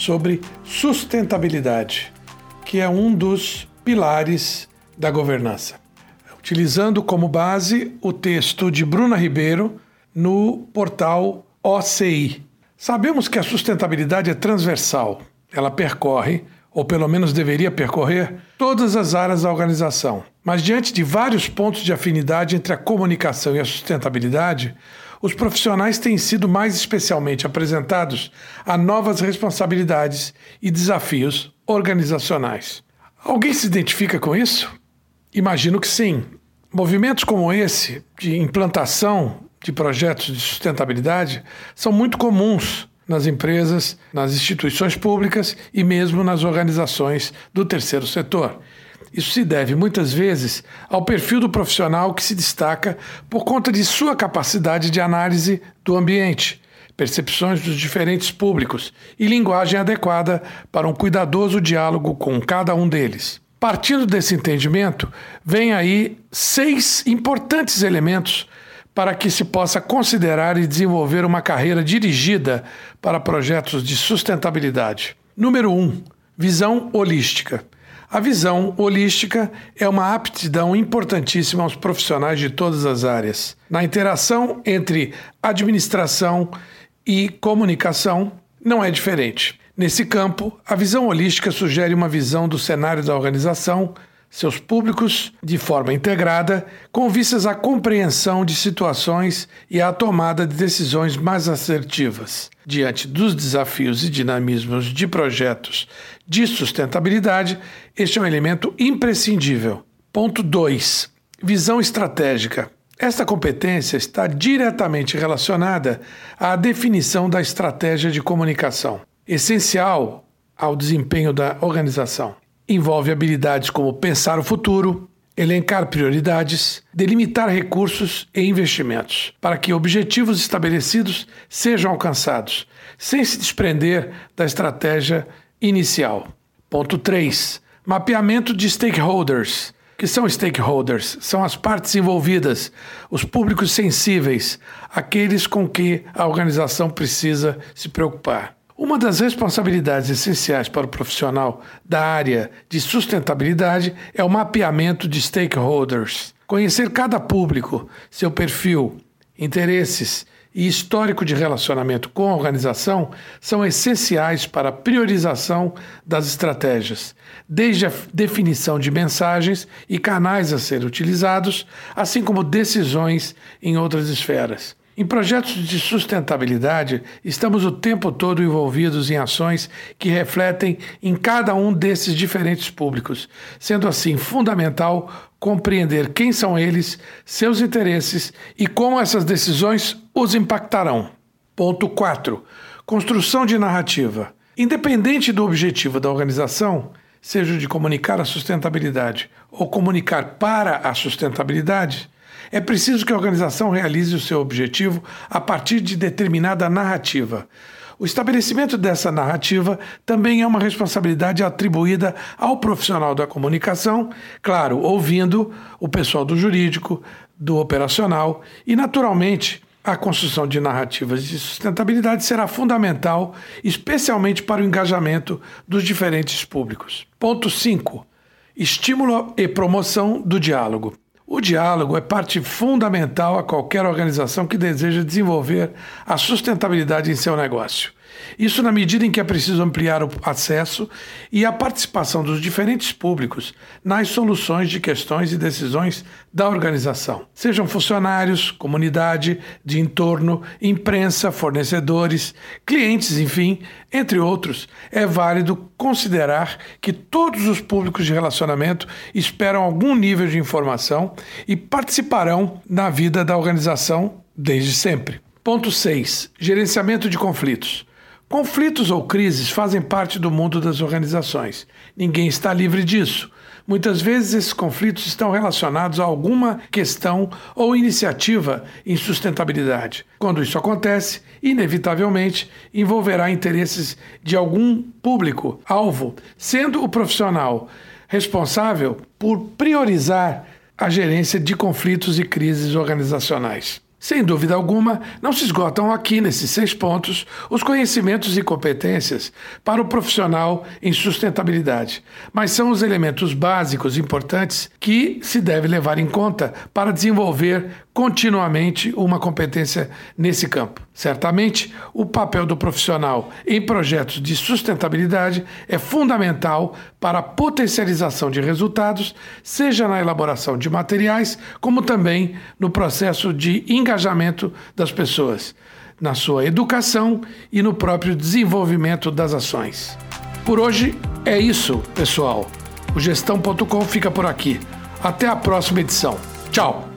sobre sustentabilidade, que é um dos pilares da governança. Utilizando como base o texto de Bruna Ribeiro no portal OCI. Sabemos que a sustentabilidade é transversal, ela percorre, ou pelo menos deveria percorrer, todas as áreas da organização. Mas diante de vários pontos de afinidade entre a comunicação e a sustentabilidade, os profissionais têm sido mais especialmente apresentados a novas responsabilidades e desafios organizacionais. Alguém se identifica com isso? Imagino que sim. Movimentos como esse, de implantação de projetos de sustentabilidade, são muito comuns nas empresas, nas instituições públicas e mesmo nas organizações do terceiro setor. Isso se deve muitas vezes ao perfil do profissional que se destaca por conta de sua capacidade de análise do ambiente, percepções dos diferentes públicos e linguagem adequada para um cuidadoso diálogo com cada um deles. Partindo desse entendimento, vem aí seis importantes elementos para que se possa considerar e desenvolver uma carreira dirigida para projetos de sustentabilidade. Número 1. Um, visão holística. A visão holística é uma aptidão importantíssima aos profissionais de todas as áreas. Na interação entre administração e comunicação, não é diferente. Nesse campo, a visão holística sugere uma visão do cenário da organização, seus públicos de forma integrada, com vistas à compreensão de situações e à tomada de decisões mais assertivas. Diante dos desafios e dinamismos de projetos de sustentabilidade, este é um elemento imprescindível. Ponto 2. Visão estratégica. Esta competência está diretamente relacionada à definição da estratégia de comunicação, essencial ao desempenho da organização. Envolve habilidades como pensar o futuro, elencar prioridades, delimitar recursos e investimentos, para que objetivos estabelecidos sejam alcançados, sem se desprender da estratégia inicial. Ponto 3. Mapeamento de stakeholders. que são stakeholders? São as partes envolvidas, os públicos sensíveis, aqueles com que a organização precisa se preocupar. Uma das responsabilidades essenciais para o profissional da área de sustentabilidade é o mapeamento de stakeholders. Conhecer cada público, seu perfil, interesses e histórico de relacionamento com a organização são essenciais para a priorização das estratégias, desde a definição de mensagens e canais a ser utilizados, assim como decisões em outras esferas. Em projetos de sustentabilidade, estamos o tempo todo envolvidos em ações que refletem em cada um desses diferentes públicos, sendo assim fundamental compreender quem são eles, seus interesses e como essas decisões os impactarão. Ponto 4. Construção de narrativa. Independente do objetivo da organização, seja de comunicar a sustentabilidade ou comunicar para a sustentabilidade, é preciso que a organização realize o seu objetivo a partir de determinada narrativa. O estabelecimento dessa narrativa também é uma responsabilidade atribuída ao profissional da comunicação, claro, ouvindo o pessoal do jurídico, do operacional e, naturalmente, a construção de narrativas de sustentabilidade será fundamental, especialmente para o engajamento dos diferentes públicos. Ponto 5. Estímulo e promoção do diálogo. O diálogo é parte fundamental a qualquer organização que deseja desenvolver a sustentabilidade em seu negócio. Isso na medida em que é preciso ampliar o acesso e a participação dos diferentes públicos nas soluções de questões e decisões da organização. Sejam funcionários, comunidade, de entorno, imprensa, fornecedores, clientes, enfim, entre outros, é válido considerar que todos os públicos de relacionamento esperam algum nível de informação e participarão na vida da organização desde sempre. Ponto 6. Gerenciamento de conflitos. Conflitos ou crises fazem parte do mundo das organizações. Ninguém está livre disso. Muitas vezes esses conflitos estão relacionados a alguma questão ou iniciativa em sustentabilidade. Quando isso acontece, inevitavelmente envolverá interesses de algum público alvo, sendo o profissional responsável por priorizar a gerência de conflitos e crises organizacionais. Sem dúvida alguma, não se esgotam aqui nesses seis pontos os conhecimentos e competências para o profissional em sustentabilidade, mas são os elementos básicos importantes que se deve levar em conta para desenvolver continuamente uma competência nesse campo. Certamente, o papel do profissional em projetos de sustentabilidade é fundamental para a potencialização de resultados, seja na elaboração de materiais, como também no processo de engajamento das pessoas, na sua educação e no próprio desenvolvimento das ações. Por hoje é isso, pessoal. O gestão.com fica por aqui. Até a próxima edição. Tchau!